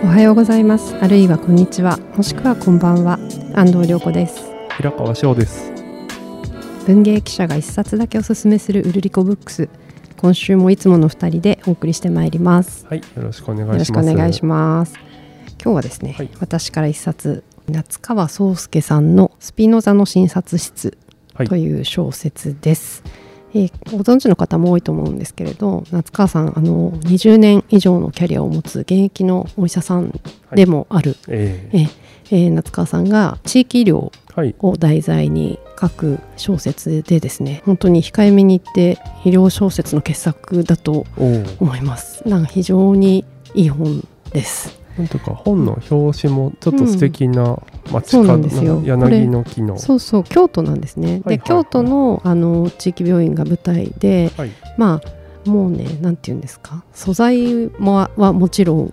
おはようございます。あるいはこんにちは。もしくはこんばんは。安藤涼子です。平川翔です。文芸記者が一冊だけおすすめするウルリコブックス。今週もいつもの二人でお送りしてまいります。はいよろしくお願いします。よろしくお願いします。今日はですね、はい。私から一冊夏川宗介さんのスピノザの診察室はい。という小説です、えーご存知の方も多いと思うんですけれど夏川さんあの20年以上のキャリアを持つ現役のお医者さんでもある、ええ。えー夏川さんが地域医療ー、はい。を題材に書く小説でですね本当に控えめに言って医療小説の傑作だと思います。なんか非常にいい本ですなんとか本の表紙もちょっと素敵な街そうんですよ。の柳の木の。そうそう京都なんですね、はいはいはい。で京都のあの地域病院が舞台ではい。まあもうねなんて言うんですか？素材もはもちろん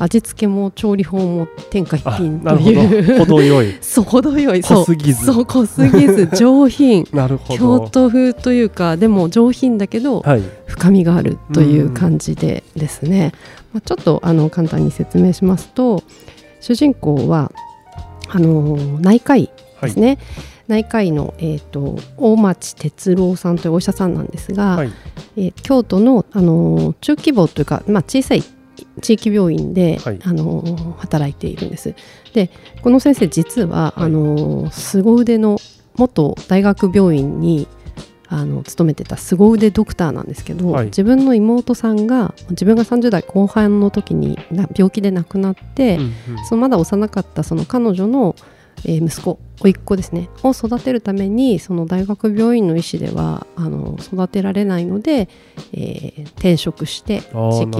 味付けも調理法も天下一あ品という。ど程よいそう程よい。そう。濃すぎず。そう濃すぎず。上品。なるほ京ど都風というかでも上品だけどはい。深みがあるという感じでですね、まあ、ちょっとあの簡単に説明しますと主人公はあの内科医はいですね、内科医の、えー、と大町哲郎さんというお医者さんなんですが、はい。えー京都の、あの中規模というか、まあ、小さい地域病院で、はい。あの働いているんです。でこの先生実は、はい。あの凄腕の元大学病院にあの勤めてた凄腕ドクターなんですけど、はい。自分の妹さんが自分が30代後半の時にな病気で亡くなって、うんうん。そのまだ幼かったその彼女の、えー息子甥っ子ですねを育てるためにその大学病院の医師ではあの育てられないので、えー転職して地域医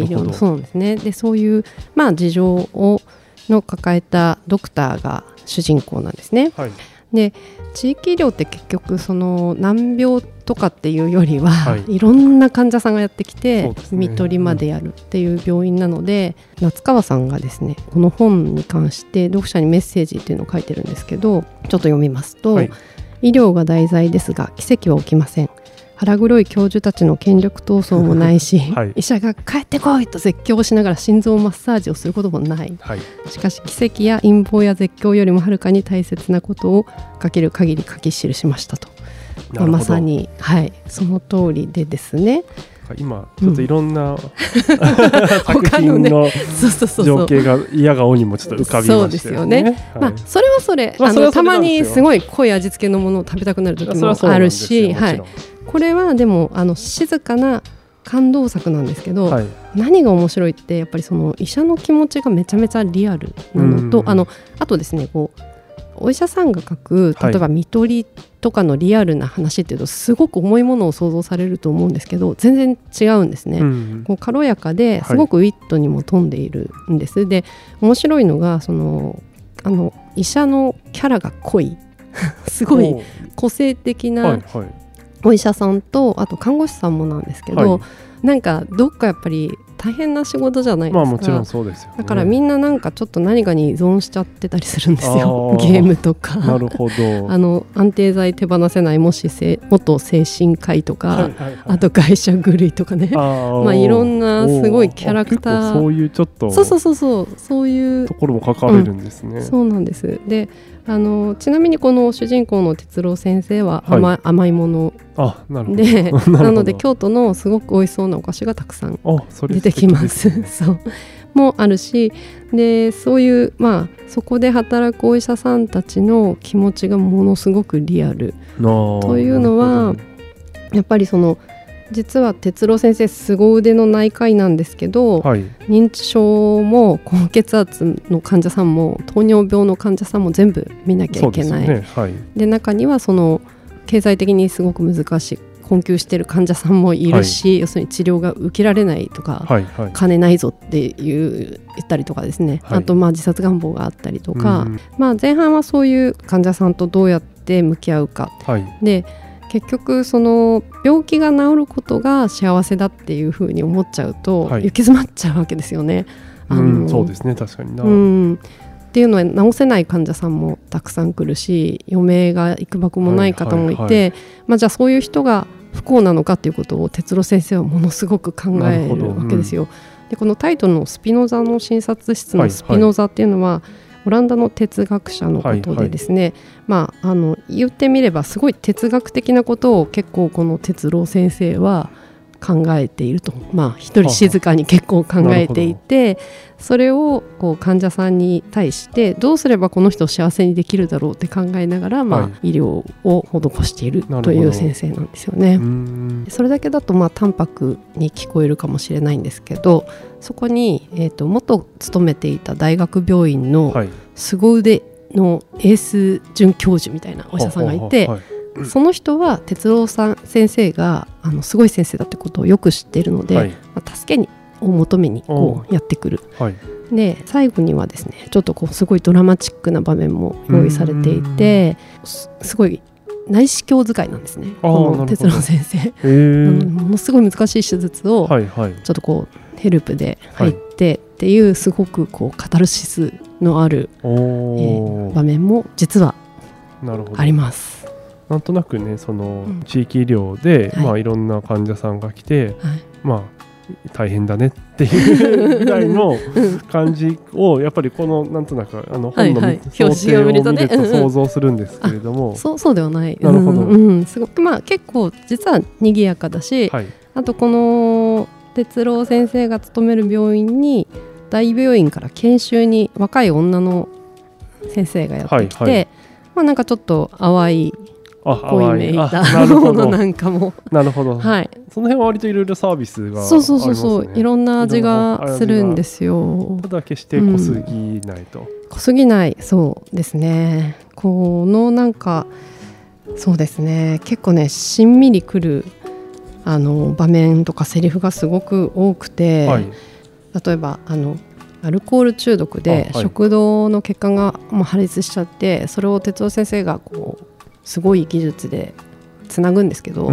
療のそうですね。でそういう、まあ、事情をの抱えたドクターが主人公なんですね。はい。で地域医療って結局その難病とかっていうよりは、はい。い、ろんな患者さんがやってきそてね。看取りまでやるっていう病院なので、夏川さんがですねこの本に関して読者にメッセージっていうのを書いてるんですけどちょっと読みますと、はい。医療が題材ですが奇跡は起きません腹黒い教授たちの権力闘争もないし、はい。医者が帰ってこいと絶叫しながら心臓マッサージをすることもない。はい。しかし奇跡や陰謀や絶叫よりもはるかに大切なことを書ける限り書き記しましたと、まあ、まさに、はい、その通りでですね今ちょっといろんな、作 他のね品の情景が嫌顔にもちょっと浮かびまそうですよね。はい。まあ、それはそれ,、まあのたまにですごい濃い味付けのものを食べたくなる時もあるし、はい。これはでもあの静かな感動作なんですけど、はい。何が面白いってやっぱりその医者の気持ちがめちゃめちゃリアルなのと、うん。あのあとですねこうお医者さんが書くはい。例えば看取りとかのリアルな話っていうとすごく重いものを想像されると思うんですけど全然違うんですね。うん。こう軽やかではい。すごくウィットにも富んでいるんです。で面白いのがそのあの医者のキャラが濃い。すごいお個性的はいなはい。お医者さんとあと看護師さんもなんですけど、はい。なんかどっかやっぱり大変な仕事じゃないですか。まあもちろんそうですよね。だからみんななんかちょっと何かに依存しちゃってたりするんですよ。ゲームとか。なるほど。あの安定剤手放せないもしせ元精神科医とか、はいはいはい。あと会社狂いとかね。まあいろんなすごいキャラクター。そういうちょっとそうそうそうそう。そういうところも書かれるんですね、そうなんです。であのちなみにこの主人公の哲郎先生ははい。甘,、甘いもの。で なので京都のすごく美味しそうなお菓子がたくさん出てきます。そう。もあるしでそういうまあそこで働くお医者さんたちの気持ちがものすごくリアル。というのはやっぱりその実は哲郎先生凄腕の内科医なんですけど、はい。認知症も高血圧の患者さんも糖尿病の患者さんも全部見なきゃいけない。で,、ね。はい。中にはその経済的にすごく難しい困窮している患者さんもいるし、要するに治療が受けられないとか、はいはい。金ないぞっていう言ったりとかですね、はい。あとまあ自殺願望があったりとか、うん。まあ、前半はそういう患者さんとどうやって向き合うか。はい。で結局その病気が治ることが幸せだっていうふうに思っちゃうと、はい。行き詰まっちゃうわけですよね。あのうんそうですね確かにな、うん。っていうのは治せない患者さんもたくさん来るし余命がいくばくもない方もいて、はいはい。はまあ、じゃあそういう人が不幸なのかっていうことを哲郎先生はものすごく考えるわけですよ。でこのタイトルのスピノザの診察室はいのスピノザっていうのは、オランダの哲学者のことでですね、まああの言ってみればすごい哲学的なことを結構この哲郎先生は考えていると。まあ一人静かに結構考えていてそれをこう患者さんに対してどうすればこの人を幸せにできるだろうって考えながら、まあは医療を施しているという先生なんですよね。それだけだとまあ淡白に聞こえるかもしれないんですけどそこに、えー、と元勤めていた大学病院のはい。凄腕のエース准教授みたいなお医者さんがいてはははその人は哲郎さん先生があのすごい先生だってことをよく知っているので、はい。まあ、助けにを求めにこうやってくる。はい。で最後にはですねちょっとこうすごいドラマチックな場面も用意されていてすすごい内視鏡使いなんですねこの哲郎先生。ものすごい難しい手術をちょっとこうヘルプで入ってっていうすごくこうカタルシスのある、おえおー場面も実はあります。なんとなくねそのうん。地域医療で、はい。まあいろんな患者さんが来てはい。まあ大変だねっていうぐらいの感じをやっぱりこのなんとなくあの本の表紙を見ると想像するんですけれども、そうそうではない。なるほど。うん。うん。すごくまあ結構実は賑やかだし、はい。あとこの哲郎先生が勤める病院に大病院から研修に若い女の先生がやってきて、はいはい。まあなんかちょっと淡いあ濃いめい。あたものなんかもなるほど、はい。その辺は割といろいろサービスがありそうますね。そうそうそういろんな味がするんですよ。ただ決して濃すぎないと、濃すぎないそうですね。このなんかそうですね。結構ねしんみりくるあの場面とかセリフがすごく多くて、はい。例えばあのアルコール中毒で食道の血管がもう破裂しちゃってそれを哲夫先生がこうすごい技術でつなぐんですけど、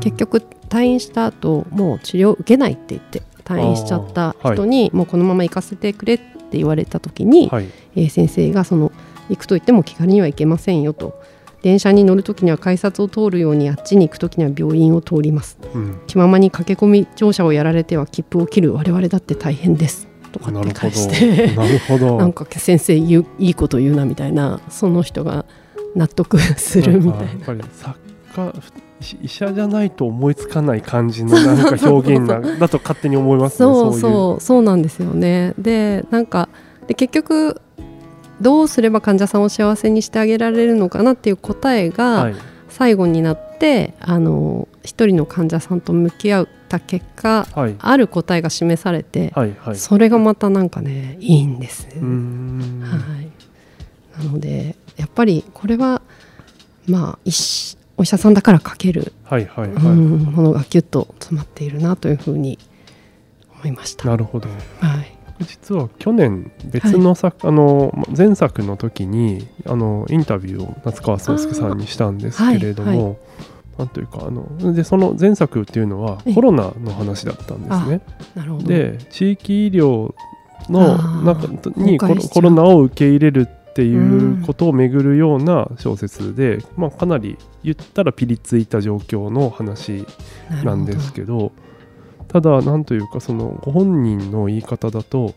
結局退院した後もう治療受けないって言って退院しちゃった人に、もうこのまま行かせてくれって言われた時に、はい。えー先生がその行くと言っても気軽には行けませんよと。電車に乗る時には改札を通るようにあっちに行く時には病院を通ります。うん。気ままに駆け込み乗車をやられては切符を切る我々だって大変です。とかって返して。なるほど。な んか先生いいこと言うなみたいなその人が納得するみたいな。やっぱり作家医医者じゃないと思いつかない感じのなんか表現な だと勝手に思いますねそういそうそうなんですよね。でなんかで結局どうすれば患者さんを幸せにしてあげられるのかなっていう答えうがはい。最後になって、あの一人の患者さんと向き合った結果はい。ある答えが示されて、はいはい。それがまたなんかねいいんです、うーん。はい、なのでやっぱりこれはまあ医師お医者さんだから書ける、はいはいはい、うんものがギュッと詰まっているなというふうに思いました。なるほど。はい。実は去年別の作、あの前作の時にあのインタビューを夏川壮介さんにしたんですけれども、はいはなんというかあのでその前作っていうのはええ。コロナの話だったんですね。なるほど。で地域医療の中にコロナを受け入れるっていうことをめぐるような小説で、まあ、かなり言ったらピリついた状況の話なんですけどただなんというかそのご本人の言い方だと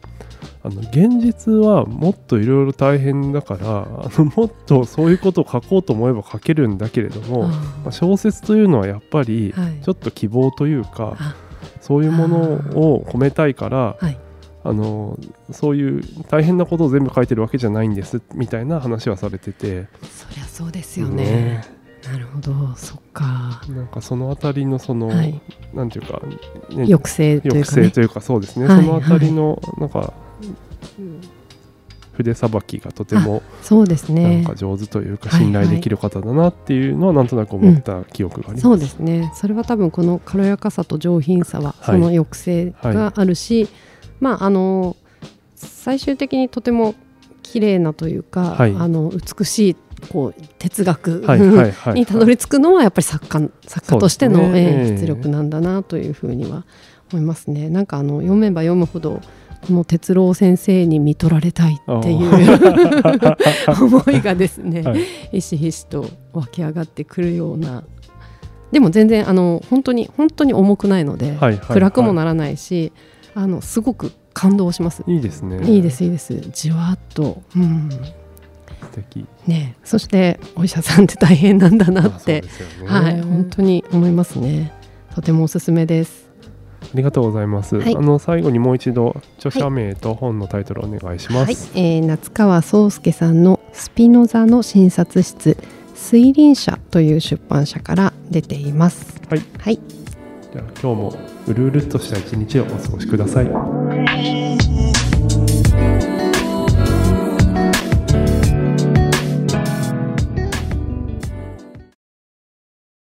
あの現実はもっといろいろ大変だからあのもっとそういうことを書こうと思えば書けるんだけれども、まあ小説というのはやっぱりはい。ちょっと希望というか、あそういうものを込めたいからはいあのそういう大変なことを全部書いてるわけじゃないんですみたいな話はされてて。そりゃそうですよね。なるほど。そっか、なんかそのあたりのその、はい、なんていうか、ね、抑制というか、ね、抑制というかそうですね、はいそのあたりのなんか、筆さばきがとてもそうですなんねか上手というかはい信頼できる方だなっていうのはなんとなく思った記憶があります。そうですね。それは多分この軽やかさと上品さははい。その抑制があるし、まああの最終的にとても綺麗なというか、はい。あの美しいこう哲学、にたどり着くのはやっぱり作家作家としての、ね。出力なんだなというふうには思いますね。なんかあの読めば読むほどこの哲郎先生に見取られたいっていう 思いがですね、はい。ひしひしと湧き上がってくるような。でも全然あの本当に本当に重くないので、はいはいはい。暗くもならないしあのすごく感動します。いいですね。いいですいいです。じわっと。うん。素敵。ね。そしてお医者さんって大変なんだなって、ね、はい。本当に思いますね。とてもおすすめです。ありがとうございます、はい。あの最後にもう一度著者名と本のタイトルお願いします、はい、えー夏川宗介さんのスピノザの診察室推輪社という出版社から出ています。はい、はい、じゃあ今日もうるうるっとした一日をお過ごしください。